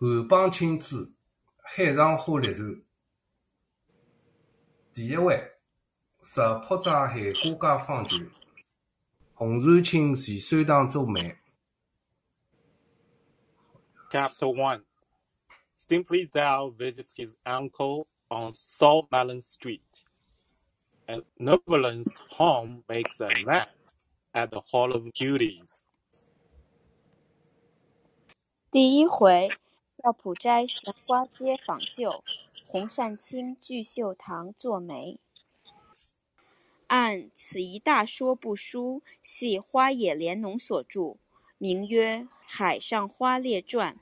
韩邦钦之，海上花列传第一回：石浦寨海花街坊拳，洪传卿前山堂做媒。Chapter One. Simply Zhao visits his uncle on Salt Melon Street, and Novelin's home makes a map at the Hall of Beauties. 第一回，赵普斋闲花街访旧，洪善卿聚秀堂作媒。按此一大说不书，系花野莲农所著，名曰《海上花列传》。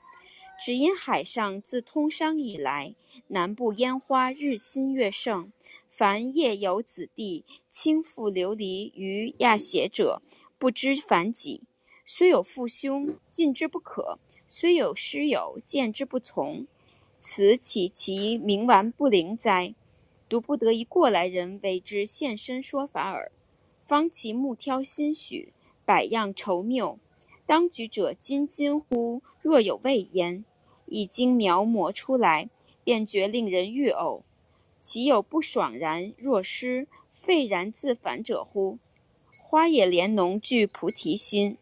只因海上自通商以来，南部烟花日新月盛，凡夜游子弟倾覆流离于亚斜者，不知凡几。虽有父兄，进之不可；虽有师友，见之不从。此岂其冥顽不灵哉？独不得一过来人为之现身说法耳。方其目挑心许，百样愁谬。当局者今今乎若有未焉，一经描摹出来，便觉令人欲呕。岂有不爽然若失，废然自反者乎？花野莲农具菩提心，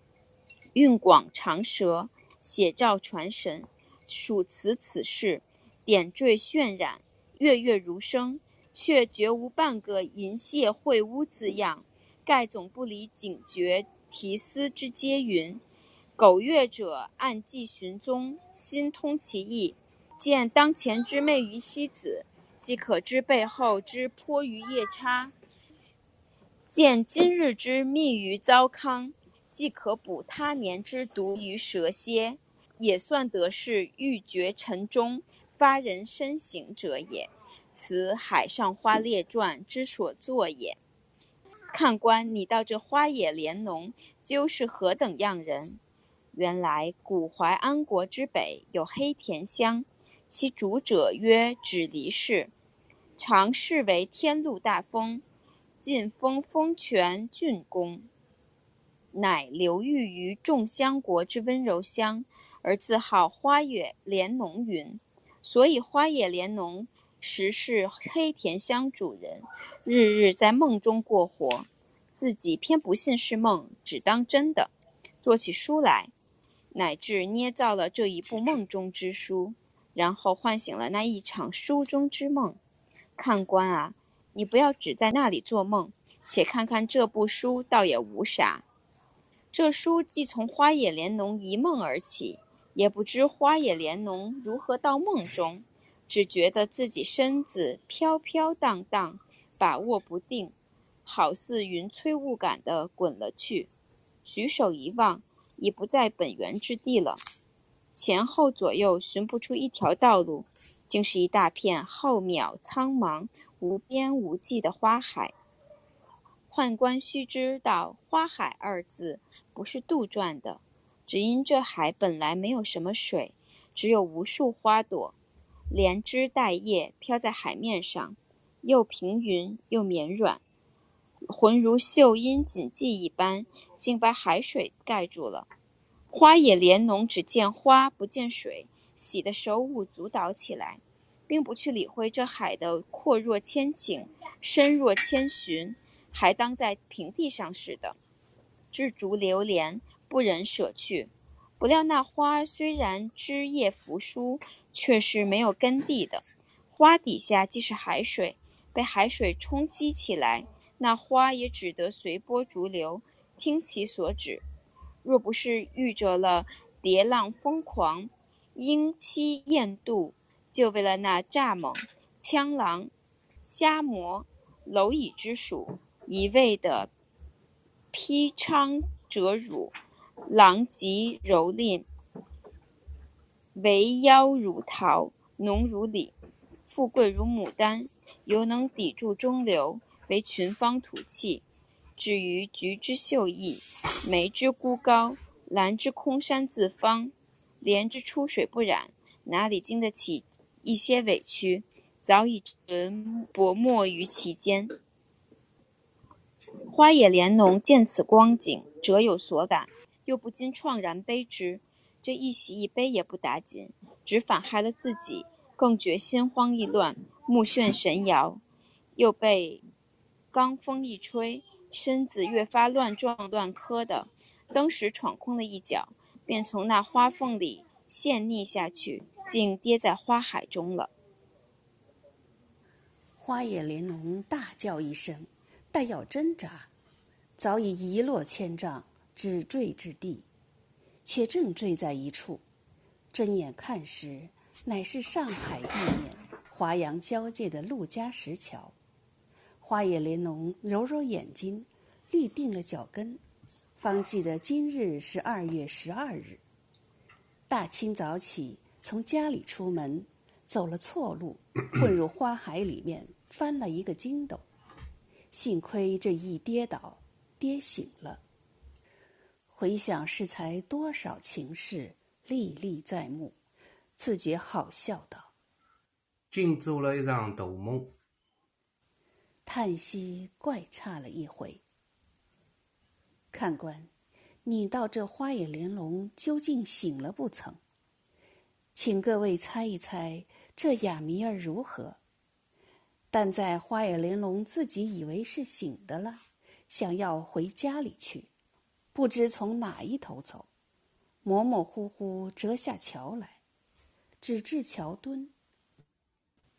运广长舌，写照传神，属词此事，点缀渲染，跃跃如生，却绝无半个淫亵秽污字样。盖总不离警觉提思之皆云。苟阅者按计寻踪，心通其意，见当前之媚于西子，即可知背后之颇于夜叉；见今日之密于糟糠，既可补他年之毒于蛇蝎，也算得是欲绝尘中，发人深省者也。此《海上花列传》之所作也。看官，你道这花野莲农究是何等样人？原来古淮安国之北有黑田乡，其主者曰止离氏，常世为天禄大封，晋封封泉郡公。乃流寓于众香国之温柔乡，而自号花野莲农云。所以花野莲农实是黑田乡主人，日日在梦中过活，自己偏不信是梦，只当真的，做起书来。乃至捏造了这一部梦中之书，然后唤醒了那一场书中之梦。看官啊，你不要只在那里做梦，且看看这部书，倒也无啥。这书既从花野莲农一梦而起，也不知花野莲农如何到梦中，只觉得自己身子飘飘荡荡，把握不定，好似云催雾赶的滚了去。举手一望。已不在本源之地了，前后左右寻不出一条道路，竟是一大片浩渺苍茫、无边无际的花海。宦官须知道，“花海”二字不是杜撰的，只因这海本来没有什么水，只有无数花朵，连枝带叶飘在海面上，又平匀又绵软，浑如绣阴锦记一般。竟把海水盖住了。花野莲农只见花不见水，喜得手舞足蹈起来，并不去理会这海的阔若千顷，深若千寻，还当在平地上似的，知足流连，不忍舍去。不料那花虽然枝叶扶疏，却是没有根蒂的。花底下既是海水，被海水冲击起来，那花也只得随波逐流。听其所指，若不是遇着了蝶浪疯狂、莺栖燕渡，就为了那蚱蜢、枪狼、虾魔、蝼蚁之属，一味的披娼折辱、狼藉蹂躏，为妖如桃，浓如李，富贵如牡丹，犹能抵住中流，为群芳吐气。至于菊之秀逸，梅之孤高，兰之空山自芳，莲之出水不染，哪里经得起一些委屈？早已沉薄没于其间。花野莲农见此光景，辄有所感，又不禁怆然悲之。这一喜一悲也不打紧，只反害了自己，更觉心慌意乱，目眩神摇。又被罡风一吹，身子越发乱撞乱磕的，登时闯空了一脚，便从那花缝里陷溺下去，竟跌在花海中了。花野莲农大叫一声，但要挣扎，早已一落千丈，只坠之地，却正坠在一处。睁眼看时，乃是上海地面华阳交界的陆家石桥。花野莲龙揉揉眼睛，立定了脚跟，方记得今日是二月十二日。大清早起，从家里出门，走了错路，混入花海里面。翻了一个筋斗，幸亏这一跌倒，跌醒了。回想适才多少情事，历历在目，自觉好笑道：“竟做了一场大梦。”叹息怪差了一回。看官，你道这花野莲龙究竟醒了不曾？请各位猜一猜，这哑谜儿如何？但在花野玲珑自己以为是醒的了，想要回家里去，不知从哪一头走，模模糊糊折下桥来，只至桥墩，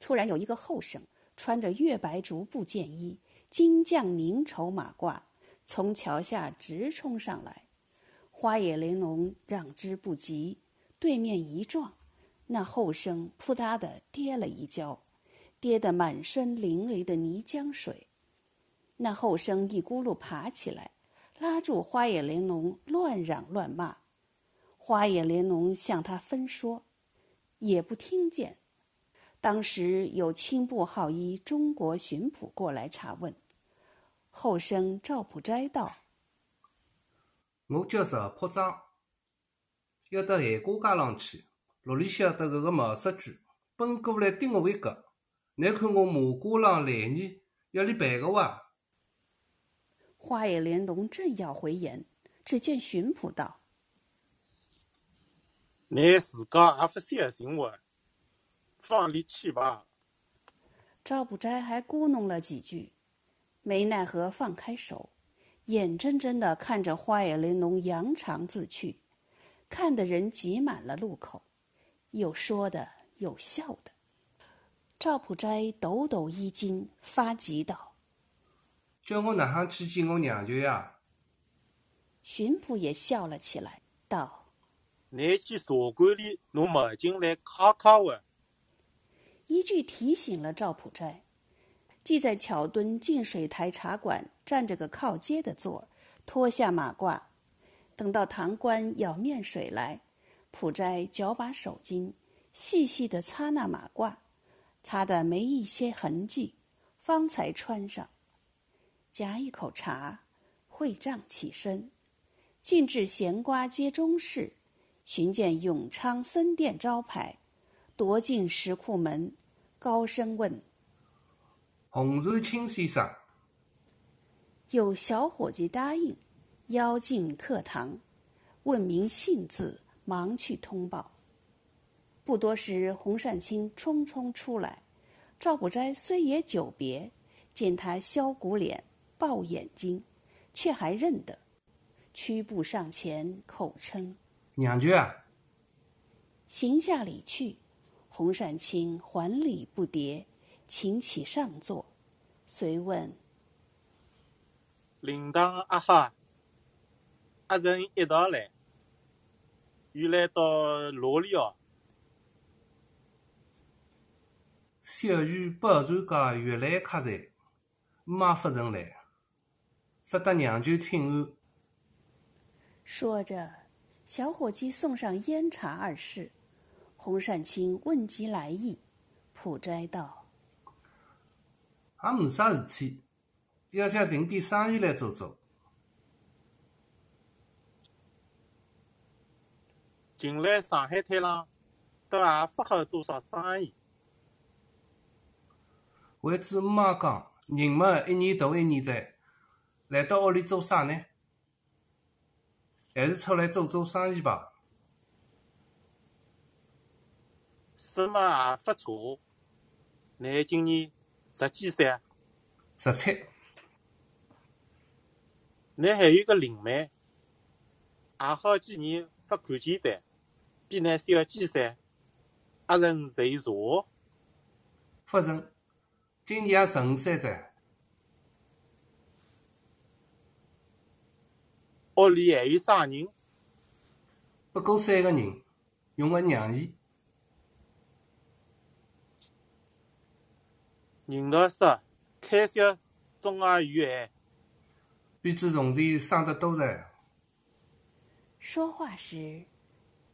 突然有一个后生，穿着月白竹布箭衣，金将宁绸马褂，从桥下直冲上来，花野玲珑让之不及，对面一撞，那后生扑嗒的跌了一跤。跌得满身淋漓的泥浆水，那后生一咕噜爬起来，拉住花野玲珑，乱嚷乱骂。花野玲珑向他分说，也不听见。当时有青布号衣中国巡捕过来查问，后生赵普斋道：“我叫赵普章，要到海瓜家浪去，路里晓得搿个毛杀猪奔过来盯我一个。”你看我马褂浪来呢，要你赔个哇！花野莲龙正要回言，只见巡捕道：“你自家也不小心哇，放你去吧。”赵不斋还咕哝了几句，没奈何放开手，眼睁睁的看着花野莲龙扬长自去，看的人挤满了路口，有说的，有笑的。赵普斋抖抖衣襟，发急道：“叫我哪样去见我娘舅呀？”巡捕也笑了起来，道：“你去茶馆里拿毛巾来擦擦哇。”一句提醒了赵普斋，即在桥墩净水台茶馆占着个靠街的座，脱下马褂，等到堂官舀面水来，普斋脚把手巾，细细的擦那马褂。擦得没一些痕迹，方才穿上。夹一口茶，会帐起身，进至闲瓜街中市，寻见永昌僧店招牌，夺进石库门，高声问：“洪瑞清先生。”有小伙计答应，邀进客堂，问明姓字，忙去通报。不多时，洪善清匆匆出来。赵普斋虽也久别，见他削骨脸、抱眼睛，却还认得，屈步上前，口称：“娘舅啊！”行下礼去，洪善清还礼不迭，请起上座，遂问：“铃铛阿哈，阿人一道来，原来到罗里哦？”小雨宝船家越来客栈，马夫人来，值得娘舅听安。说着，小伙计送上烟茶二事。洪善清问及来意，普斋道：“也没啥事体，要想寻点生意来做做。近来上海滩上，倒也不好做啥生意。”为子姆妈讲，人嘛一年大一年窄，来到屋里做啥呢？还是出来做做生意吧。什么也发错。你今年十几岁？十七。你还有个灵妹，也好几年不看见的，比你小几岁。阿人侪有茶？不成，今年也十五岁噻。屋里还有啥人？不过三个人，用个娘姨。人道说，开销总也有哎。比之从前省得多了。说话时，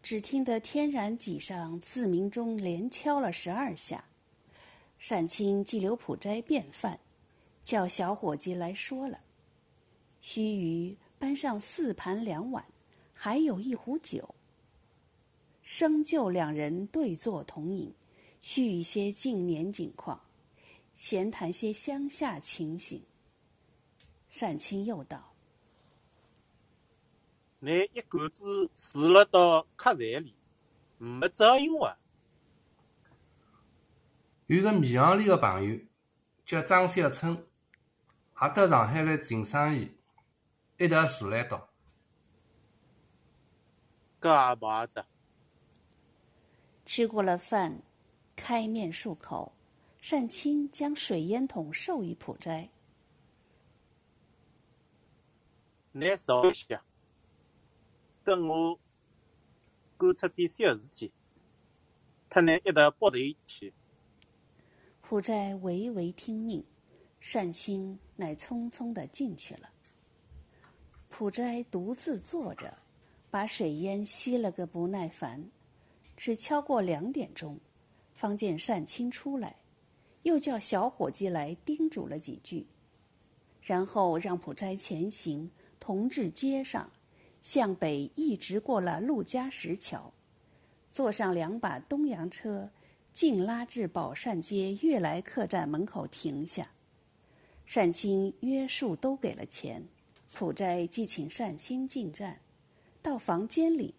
只听得天然脊上自鸣钟连敲了十二下。单清寄留普斋便饭，叫小伙计来说了。须臾搬上四盘两碗，还有一壶酒。生就两人对坐同饮，叙一些近年景况，闲谈些乡下情形。单清又道：“你一杆子住了到客栈里，没照应啊？”有个米行里的朋友叫张小春，也到上海来寻生意，一道坐来道：“搿也勿子。”吃过了饭，开面漱口，单青将水烟筒授予普斋。你少一些，等我干出点小事体，他能一道剥头去。普斋唯唯听命，善清乃匆匆的进去了。普斋独自坐着，把水烟吸了个不耐烦，只敲过两点钟，方见善清出来，又叫小伙计来叮嘱了几句，然后让普斋前行。同至街上，向北一直过了陆家石桥，坐上两把东洋车，径拉至宝善街悦来客栈门口停下。单青约束都给了钱，普斋即请单青进站。到房间里，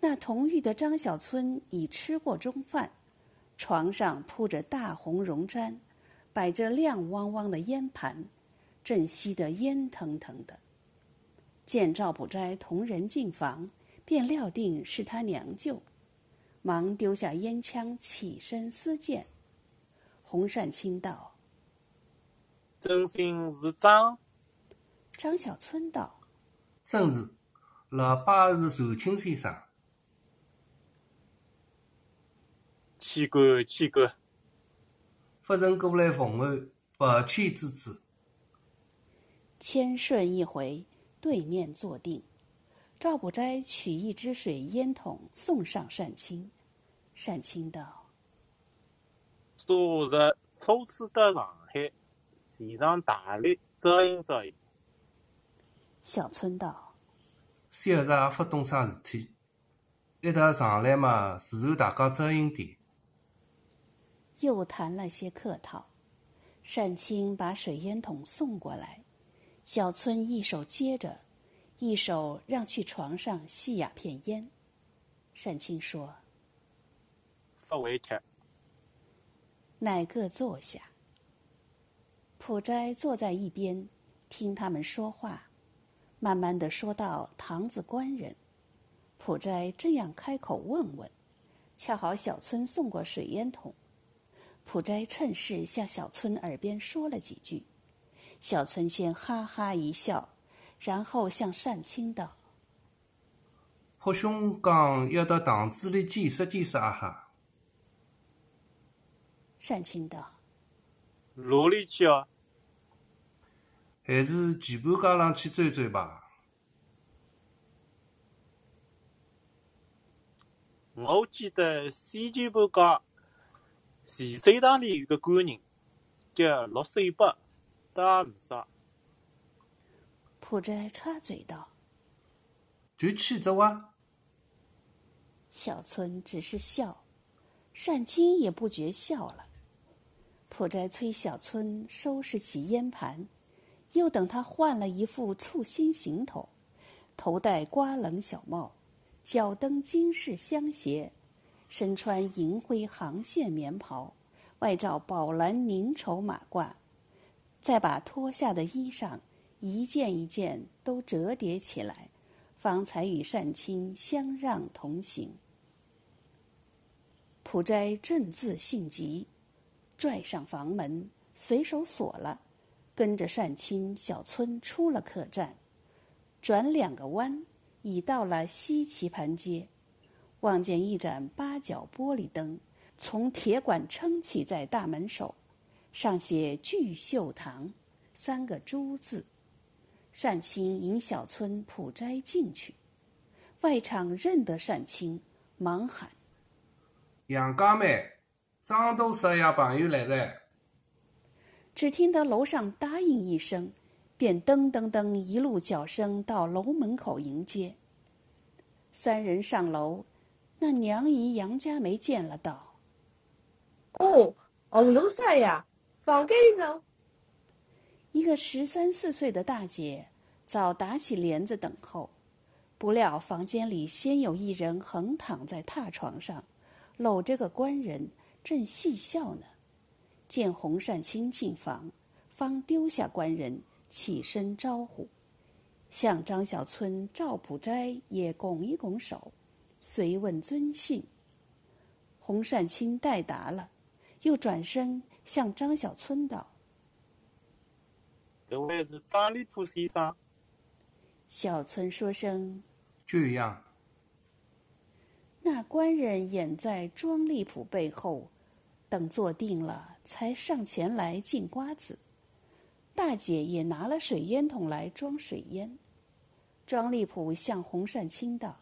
那同寓的张小春已吃过中饭，床上铺着大红绒毡，摆着亮汪汪的烟盘，正吸得烟腾腾的。见赵普斋同人进房，便料定是他娘舅，忙丢下烟枪，起身私见。洪善清道：“真心是张。”张小春道：“正是，老爸是寿清先生。”去过去过。夫人过来奉候，抱歉之至。千顺一回。对面坐定，赵不斋取一支水烟筒送上单青。单青道：“昨日初次到上海，前上大力照应招应。”小春道：“小日也不懂啥事体，一道上来嘛，自然大家招应点。”又谈了些客套，单青把水烟筒送过来。小春一手接着，一手让去床上吸鸦片烟。单青说：“不为吃。”乃各坐下。普斋坐在一边，听他们说话，慢慢的说到堂子官人。普斋这样开口问问，恰好小村送过水烟筒，普斋趁势向小村耳边说了几句。小村先哈哈一笑，然后向单清道：“霍兄讲要到堂子里见识见识啊哈。”单青道：“哪里去啊？还是前半街上去转转吧。”我记得西棋盘街前水塘里有个官人，叫陆水伯。大不啥？普斋插嘴道：“就去这哇。”小春只是笑，单青也不觉笑了。普斋催小春收拾起烟盘，又等他换了一副簇新行头，头戴瓜棱小帽，脚蹬金饰香鞋，身穿银灰航线棉袍，外罩宝蓝凝绸马褂，再把脱下的衣裳一件一件都折叠起来，方才与单亲相让同行。普斋正自性急，拽上房门，随手锁了，跟着单亲、小村出了客栈，转两个弯，已到了西棋盘街。望见一盏八角玻璃灯从铁管撑起在大门首，上写“聚秀堂”三个“朱”字。单亲引小村普斋进去，外场认得单亲，忙喊：“杨家妹，张都十爷朋友来了。”只听得楼上答应一声，便噔噔噔一路脚声到楼门口迎接。三人上楼。那娘姨杨家梅见了，道：“哦，洪都三爷，房间里走。”一个十三四岁的大姐早打起帘子等候，不料房间里先有一人横躺在榻床上，搂着个官人，正戏笑呢。见洪善清进房，方丢下官人，起身招呼，向张小村、赵普斋也拱一拱手。随问尊姓，洪善清代答了，又转身向张小村道：“这位是张立普先生。”小村说声：“就样。”那官人掩在庄立普背后，等坐定了，才上前来进瓜子。大姐也拿了水烟筒来装水烟。庄立普向洪善清道。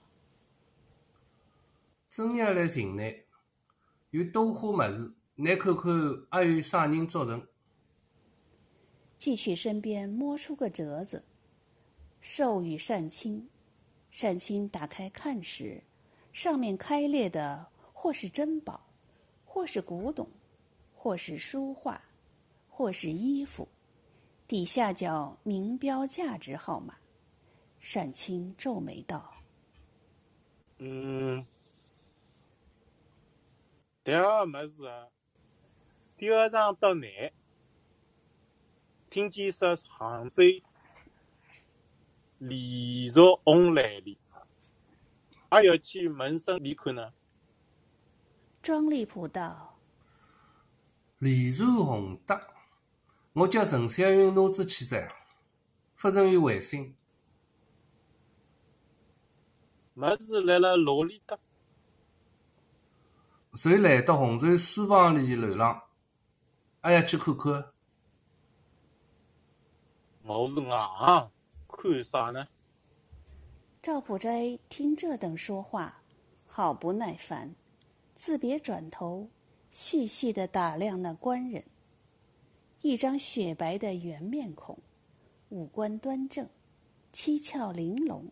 正要来寻你，有多花么子，你看看还有啥人作证？继去身边摸出个折子，授予善清。善清打开看时，上面开裂的或是珍宝，或是古董，或是书画，或是衣服，底下叫明标价值号码。善清皱眉道：“嗯。”第二么事啊？第二张到南，听见说杭州李若红来了，还要去门生里看呢。庄立普道：“李如红的，我叫陈小云拿子去在，不曾有回信。么事来了罗里的。”谁来到红船书房里楼上？还要去看看。我是啊，看啥呢？赵普斋听这等说话，好不耐烦，自别转头，细细的打量那官人。一张雪白的圆面孔，五官端正，七窍玲珑，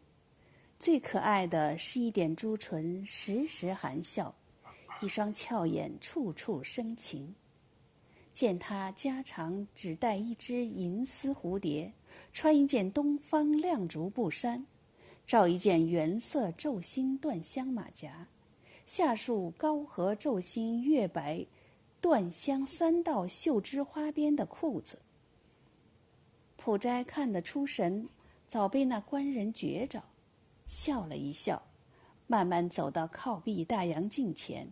最可爱的是一点朱唇，时时含笑。一双俏眼处处生情，见他家常只戴一只银丝蝴蝶，穿一件东方亮竹布衫，罩一件原色皱心缎香马甲，下束高和皱心月白缎香三道绣织花边的裤子。普斋看得出神，早被那官人觉着，笑了一笑，慢慢走到靠壁大洋镜前。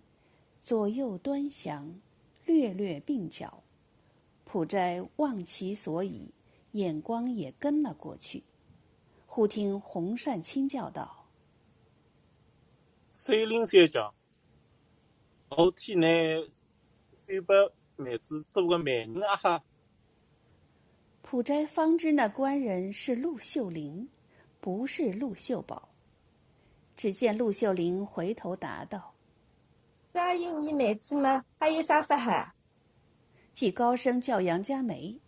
左右端详，略略鬓角，普斋望其所以，眼光也跟了过去。忽听洪善清叫道：“水灵小姐，我替你先把妹子做个媒人啊！”哈。普斋方知那官人是陆秀玲，不是陆秀宝。只见陆秀玲回头答道。答应你妹子吗？还有啥法哈？即高声叫杨家梅，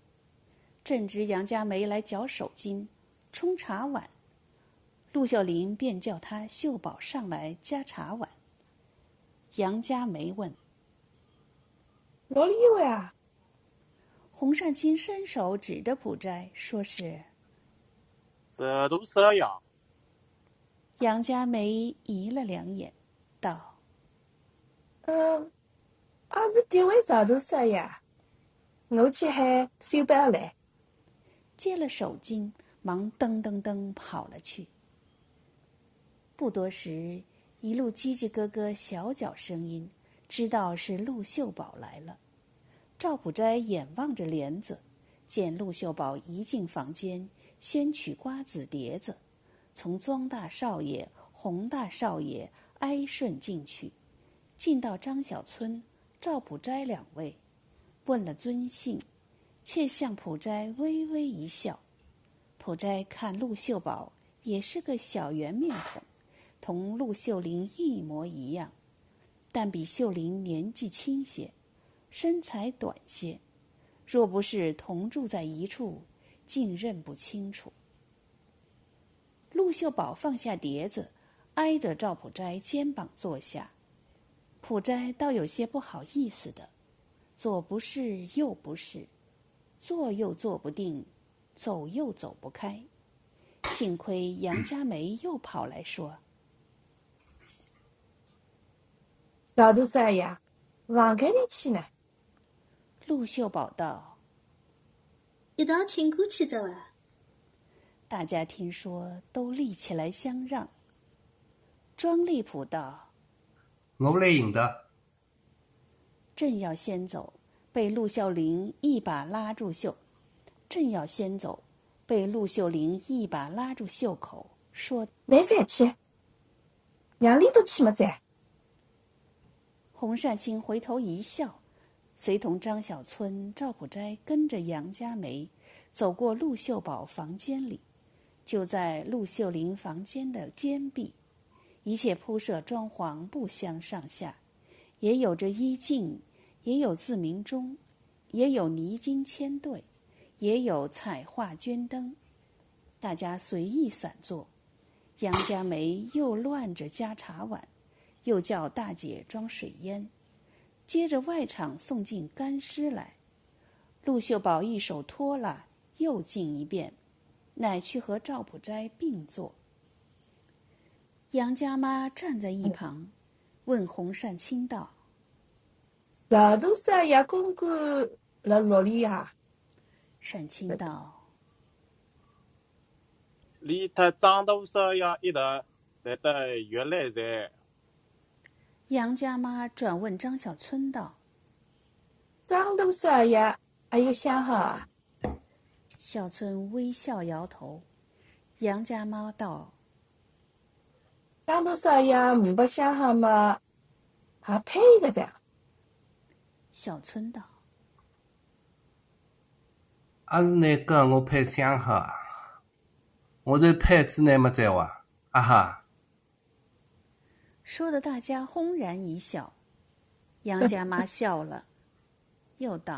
正值杨家梅来搅手巾、冲茶碗，陆孝林便叫他秀宝上来加茶碗。杨家梅问：“哪里一位啊？”洪善清伸手指着普斋，说是：“这都这样。”杨家梅移了两眼，道。嗯，阿是点位长途少爷，我去喊修表来。接了手巾，忙噔噔噔跑了去。不多时，一路叽叽咯咯小脚声音，知道是陆秀宝来了。赵普斋眼望着帘子，见陆秀宝一进房间，先取瓜子碟子，从庄大少爷、洪大少爷挨顺进去，进到张小春、赵普斋两位，问了尊姓，却向普斋微微一笑。普斋看陆秀宝也是个小圆面孔，同陆秀玲一模一样，但比秀玲年纪轻些。身材短些，若不是同住在一处，竟认不清楚。陆秀宝放下碟子，挨着赵普斋肩膀坐下。普斋倒有些不好意思的，左不是右不是，坐又坐不定，走又走不开。幸亏杨家梅又跑来说：“老杜少爷，房间里去呢。”陆秀宝道：“一道请过去走啊！”大家听说，都立起来相让。庄立普道：“我来迎的。”正要先走，被陆孝林一把拉住袖；正要先走，被陆秀玲一把拉住袖口，说：“来饭去，娘里都去么在？”洪善清回头一笑。随同张小春、赵普斋跟着杨家梅走过陆秀宝房间里，就在陆秀玲房间的间壁，一切铺设装潢不相上下，也有着衣镜，也有自鸣钟，也有泥金铅对，也有彩画绢灯，大家随意散坐。杨家梅又乱着加茶碗，又叫大姐装水烟。接着外场送进干尸来，陆秀宝一手托了，又进一遍，乃去和赵普斋并坐。杨家妈站在一旁，问洪善清道：“长途少爷公公辣屋里呀？”善清道：“离他张大少爷一人来得越来在。”杨家妈转问张小春道：“张大少爷还有相好啊？”小春微笑摇头。杨家妈道：“张大少爷没相好嘛，还配个噻？”小春道：“还是你跟我配相好啊？我这配子那么在哇？啊哈！”说的大家轰然一笑，杨家妈笑了，又道：“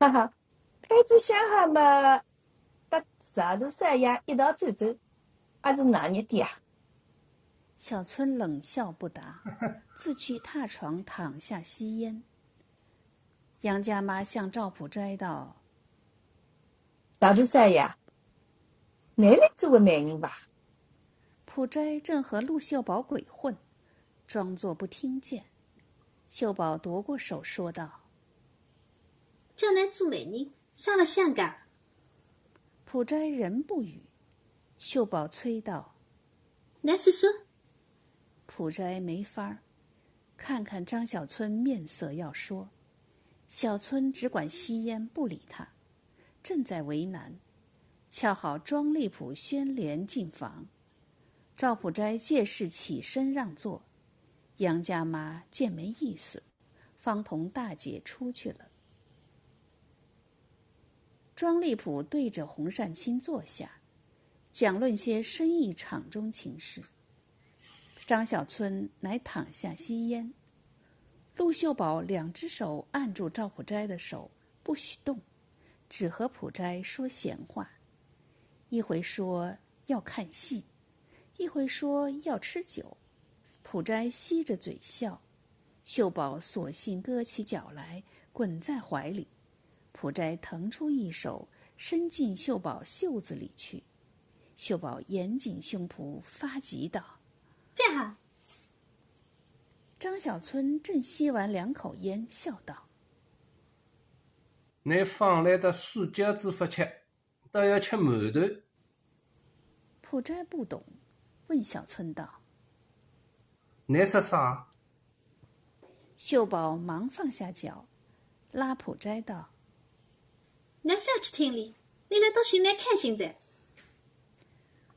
哈哈，配子相好嘛，搭长途少爷一道走走，还是哪日的啊？”小春冷笑不答，自去榻床躺下吸烟。杨家妈向赵普斋道：“长途少爷，你来做个男人吧。”普斋正和陆秀宝鬼混，装作不听见。秀宝夺过手说道：“叫来做美人，啥不相干？”普斋仍不语。秀宝催道：“来说说。”普斋没法儿，看看张小春面色要说，小春只管吸烟不理他，正在为难，恰好庄立普宣帘进房。赵普斋借势起身让座，杨家妈见没意思，方同大姐出去了。庄立普对着洪善清坐下，讲论些生意场中情事。张小春乃躺下吸烟，陆秀宝两只手按住赵普斋的手，不许动，只和普斋说闲话，一回说要看戏。一回说要吃酒，普斋吸着嘴笑，秀宝索性搁起脚来，滚在怀里。普斋腾出一手，伸进秀宝袖子里去。秀宝严紧胸脯，发急道：“这样。”张小春正吸完两口烟，笑道拿放来的素饺子不吃，倒要吃馒头。：“普斋不懂，问小春道。你说啥？”秀宝忙放下脚，拉普斋道㑚不要去听哩，你来到寻㑚开心噻。：“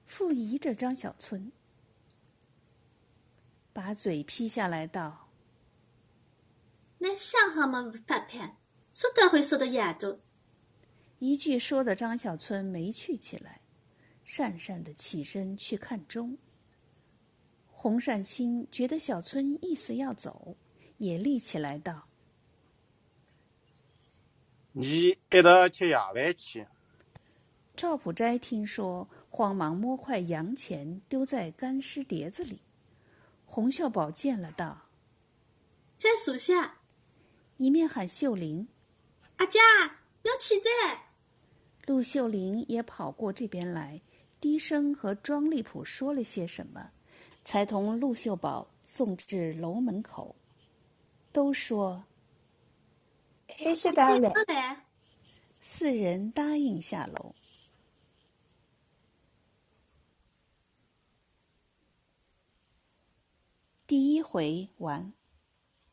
傅疑着张小春，把嘴劈下来道㑚想好么不拍拍，说得会说的夜多。：‘一句说的张小春没趣起来，讪讪的起身去看钟。洪善清觉得小春意思要走，也立起来道你一道吃夜饭去。：‘赵普斋听说，慌忙摸块洋钱丢在干尸碟子里。洪秀宝见了道。’在属下，一面喊秀玲，阿姐要起噻。陆秀玲也跑过这边来，低声和庄立普说了些什么，才同陆秀宝送至楼门口。都说一些当然要来，四人答应下楼。第一回完。